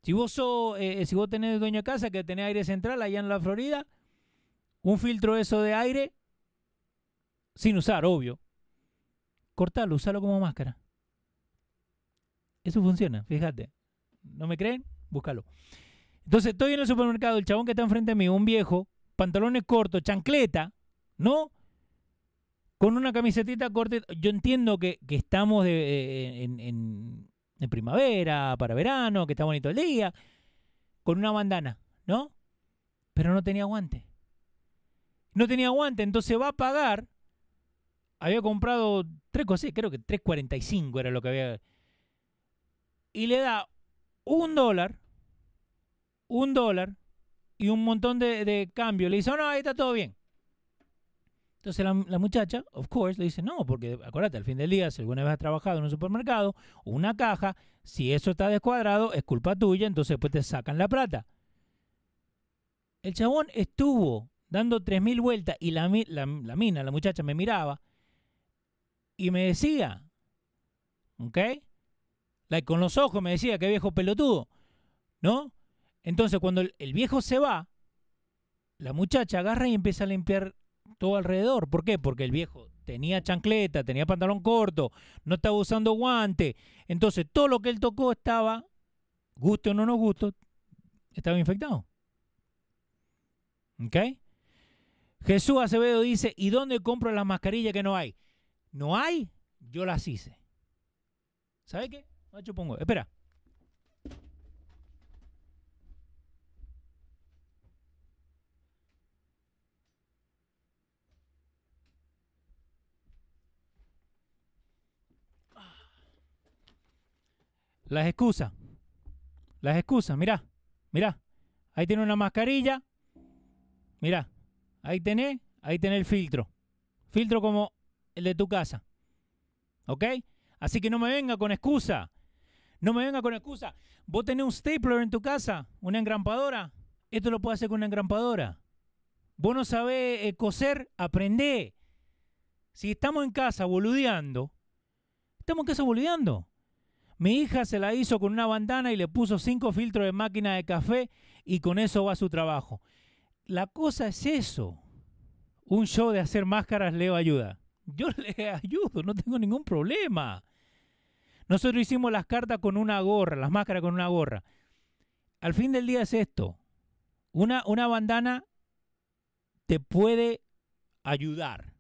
Si vos, sos, eh, si vos tenés dueño de casa que tenés aire central allá en la Florida, un filtro eso de aire, sin usar, obvio, cortalo, usalo como máscara. Eso funciona, fíjate. ¿No me creen? Búscalo. Entonces estoy en el supermercado, el chabón que está enfrente de mí, un viejo, pantalones cortos, chancleta, ¿no? con una camisetita corta. Yo entiendo que, estamos en, primavera, para verano, que está bonito el día. con una bandana, ¿no? Pero no tenía guante. No tenía guante, entonces va a pagar. Había comprado tres cosas, creo que 3.45 era lo que había. Y le da un dólar, un dólar y un montón de, de cambio. Le dice, oh, no, ahí está todo bien. Entonces la, muchacha, of course, le dice, no, porque acuérdate, al fin del día, si alguna vez has trabajado en un supermercado una caja, si eso está descuadrado, es culpa tuya, entonces después te sacan la plata. El chabón estuvo dando 3.000 vueltas y la, la mina, la muchacha, me miraba y me decía, ¿ok? Like, con los ojos me decía, qué viejo pelotudo, ¿no? Entonces cuando el viejo se va, la muchacha agarra y empieza a limpiar todo alrededor. ¿Por qué? Porque el viejo tenía chancleta, tenía pantalón corto, no estaba usando guante. Entonces todo lo que él tocó estaba, guste o no nos guste, estaba infectado. ¿Ok? Jesús Acevedo dice, ¿y dónde compro las mascarillas que no hay? ¿No hay? Yo las hice. ¿Sabe qué? Yo pongo, espera. Las excusas. Las excusas, mirá. Mirá. Ahí tiene una mascarilla. Mirá. Ahí tenés. Ahí tenés el filtro. Filtro como el de tu casa. ¿Ok? Así que no me venga con excusa. No me venga con excusa. Vos tenés un stapler en tu casa, una engrampadora. Esto lo puede hacer con una engrampadora. Vos no sabés eh, coser, aprendé. Si estamos en casa boludeando, estamos en casa boludeando. Mi hija se la hizo con una bandana y le puso cinco filtros de máquina de café y con eso va su trabajo. La cosa es eso. Un show de hacer máscaras Leo ayuda. Yo le ayudo, no tengo ningún problema. Nosotros hicimos las cartas con una gorra, las máscaras con una gorra. Al fin del día es esto. Una, una bandana te puede ayudar.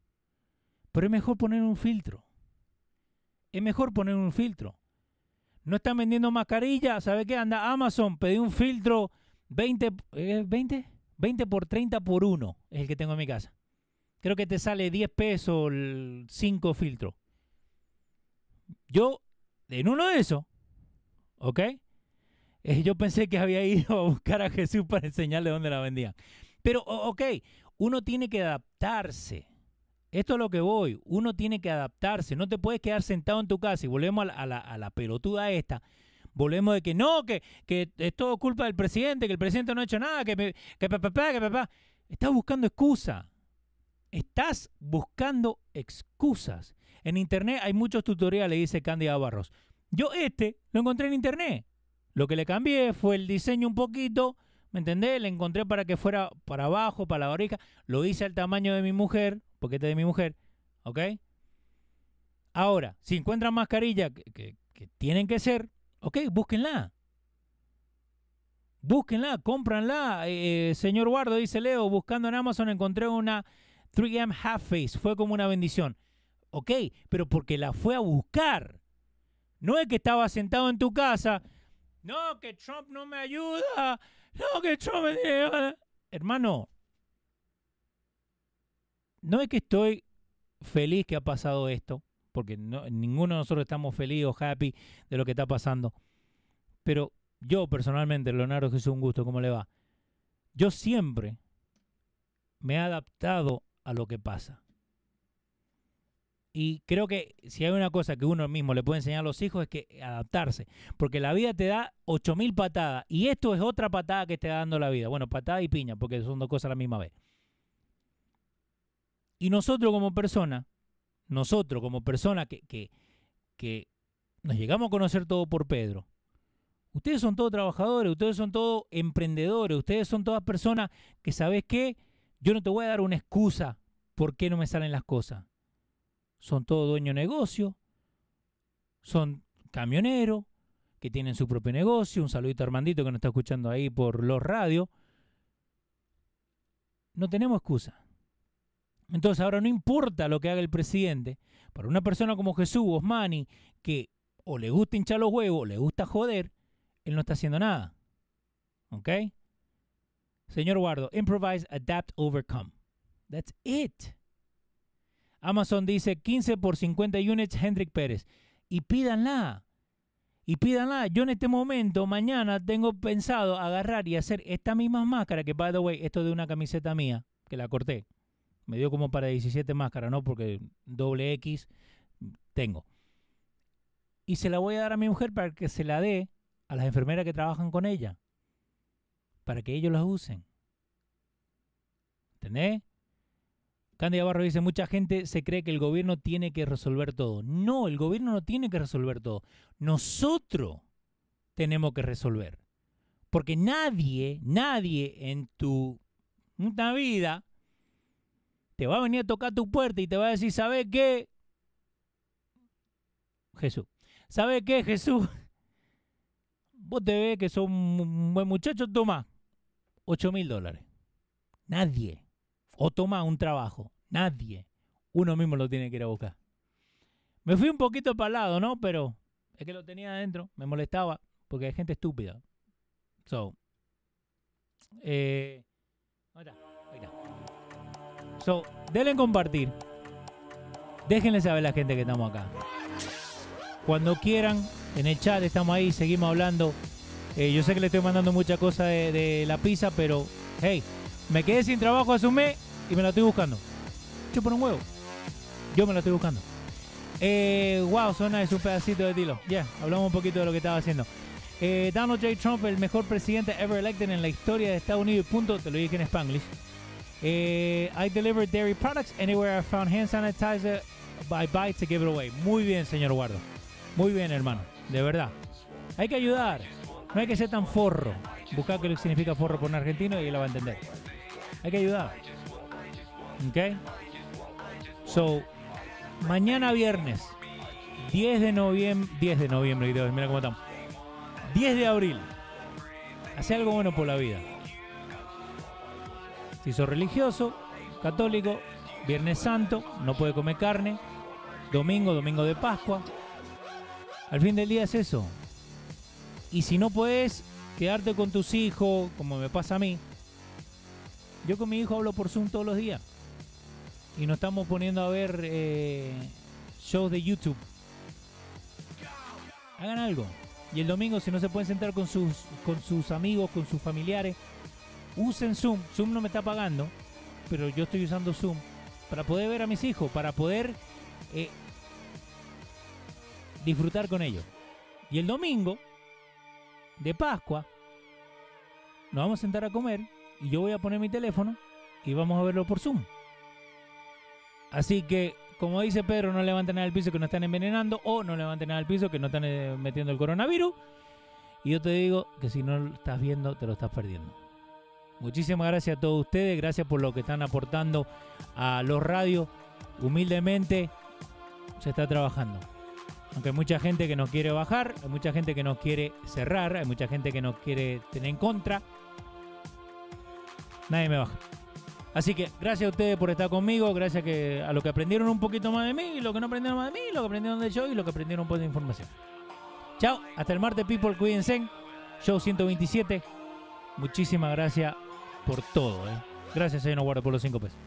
Pero es mejor poner un filtro. Es mejor poner un filtro. No están vendiendo mascarillas. ¿Sabe qué? Anda Amazon, pedí un filtro 20, 20, 20 por 30 por 1. Es el que tengo en mi casa. Creo que te sale 10 pesos 5 filtros. Yo, en uno de esos, ¿ok? Eh, yo pensé que había ido a buscar a Jesús para enseñarle dónde la vendían. Pero, ok, uno tiene que adaptarse. Esto es lo que voy. Uno tiene que adaptarse. No te puedes quedar sentado en tu casa y volvemos a la, pelotuda esta. Volvemos de que no, que, que, es todo culpa del presidente, que el presidente no ha hecho nada, que, que papá, que papá. Estás buscando excusa. Estás buscando excusas. En internet hay muchos tutoriales, dice Cándida Barros. Yo este lo encontré en internet. Lo que le cambié fue el diseño un poquito, ¿me entendés? Le encontré para que fuera para abajo, para la oreja. Lo hice al tamaño de mi mujer, porque este de mi mujer, ¿ok? Ahora, si encuentran mascarilla que, tienen que ser, ok, búsquenla. Búsquenla, cómpranla. Eh, eh, señor Guardo, dice Leo, buscando en Amazon encontré una 3M Half Face. Fue como una bendición. Ok, pero porque la fue a buscar. No es que estaba sentado en tu casa. No, que Trump no me ayuda. No, que Trump me... Hermano, no es que estoy feliz que ha pasado esto, porque ninguno de nosotros estamos felices o happy de lo que está pasando. Pero yo personalmente, Leonardo Jesús, un gusto, ¿cómo le va? Yo siempre me he adaptado a lo que pasa. Y creo que si hay una cosa que uno mismo le puede enseñar a los hijos es que adaptarse. Porque la vida te da 8000 patadas. Y esto es otra patada que te está dando la vida. Bueno, patada y piña, porque son dos cosas a la misma vez. Y nosotros como persona, nosotros como persona que, que, que nos llegamos a conocer todo por Pedro, ustedes son todos trabajadores, ustedes son todos emprendedores, ustedes son todas personas que, ¿sabes qué? Yo no te voy a dar una excusa por qué no me salen las cosas. Son todos dueños de negocio, son camioneros que tienen su propio negocio. Un saludito a Armandito que nos está escuchando ahí por los radios. No tenemos excusa. Entonces ahora no importa lo que haga el presidente, para una persona como Jesús Osmani, que o le gusta hinchar los huevos, o le gusta joder, él no está haciendo nada. ¿Ok? Señor Guardo, improvise, adapt, overcome. That's it. Amazon dice 15 por 50 units, Hendrik Pérez. Y pídanla. Y pídanla. Yo en este momento, mañana, tengo pensado agarrar y hacer esta misma máscara, que by the way, esto de una camiseta mía, que la corté. Me dio como para 17 máscaras, ¿no? Porque doble X tengo. Y se la voy a dar a mi mujer para que se la dé a las enfermeras que trabajan con ella. Para que ellos las usen. ¿Entendés? Candy Barro dice, mucha gente se cree que el gobierno tiene que resolver todo. No, el gobierno no tiene que resolver todo. Nosotros tenemos que resolver. Porque nadie, nadie en tu vida te va a venir a tocar tu puerta y te va a decir, ¿sabe qué? Jesús. ¿Sabe qué, Jesús? <laughs> Vos te ves que sos un buen muchacho, toma 8 mil dólares. Nadie. O toma un trabajo. Nadie. Uno mismo lo tiene que ir a buscar. Me fui un poquito para el lado, ¿no? Pero es que lo tenía adentro. Me molestaba porque hay gente estúpida. So. Eh, ahí está. Ahí está. So, denle en compartir. Déjenle saber a la gente que estamos acá. Cuando quieran, en el chat estamos ahí, seguimos hablando. Eh, yo sé que le estoy mandando muchas cosas de, la pizza, pero hey, me quedé sin trabajo hace un mes y me la estoy buscando. Chupa un huevo. Yo me la estoy buscando. Eh, wow, suena es un pedacito de tilo. Ya, hablamos un poquito de lo que estaba haciendo. Eh, Donald J. Trump, el mejor presidente ever elected en la historia de Estados Unidos. Punto, te lo dije en Spanglish. Eh, I delivered dairy products anywhere I found hand sanitizer. I buy to give it away. Muy bien, señor Guardo. Muy bien, hermano. De verdad. Hay que ayudar. No hay que ser tan forro. Buscar qué significa forro por un argentino y él lo va a entender. Hay que ayudar. ¿Ok? So, mañana viernes, 10 de noviembre, 10 de noviembre, mira cómo estamos. 10 de abril. Hace algo bueno por la vida. Si sos religioso, católico, Viernes Santo, no puede comer carne. Domingo, domingo de Pascua. Al fin del día es eso. Y si no puedes quedarte con tus hijos, como me pasa a mí, yo con mi hijo hablo por Zoom todos los días. Y nos estamos poniendo a ver eh, shows de YouTube. Hagan algo. Y el domingo, si no se pueden sentar con sus, con sus amigos, con sus familiares, usen Zoom. Zoom no me está pagando, pero yo estoy usando Zoom para poder ver a mis hijos, para poder eh, disfrutar con ellos. Y el domingo de Pascua nos vamos a sentar a comer y yo voy a poner mi teléfono y vamos a verlo por Zoom. Así que, como dice Pedro, no levanten nada al piso que no están envenenando o no levanten nada al piso que no están eh, metiendo el coronavirus. Y yo te digo que si no lo estás viendo, te lo estás perdiendo. Muchísimas gracias a todos ustedes, gracias por lo que están aportando a los radios. Humildemente se está trabajando. Aunque hay mucha gente que nos quiere bajar, hay mucha gente que nos quiere cerrar, hay mucha gente que nos quiere tener en contra. Nadie me baja. Así que gracias a ustedes por estar conmigo, gracias que, a lo que aprendieron un poquito más de mí, lo que no aprendieron más de mí, lo que aprendieron de yo y lo que aprendieron un poco de información. Chao, hasta el martes, people, cuídense. Show 127. Muchísimas gracias por todo. ¿eh? Gracias, señor Guarda, por los cinco pesos.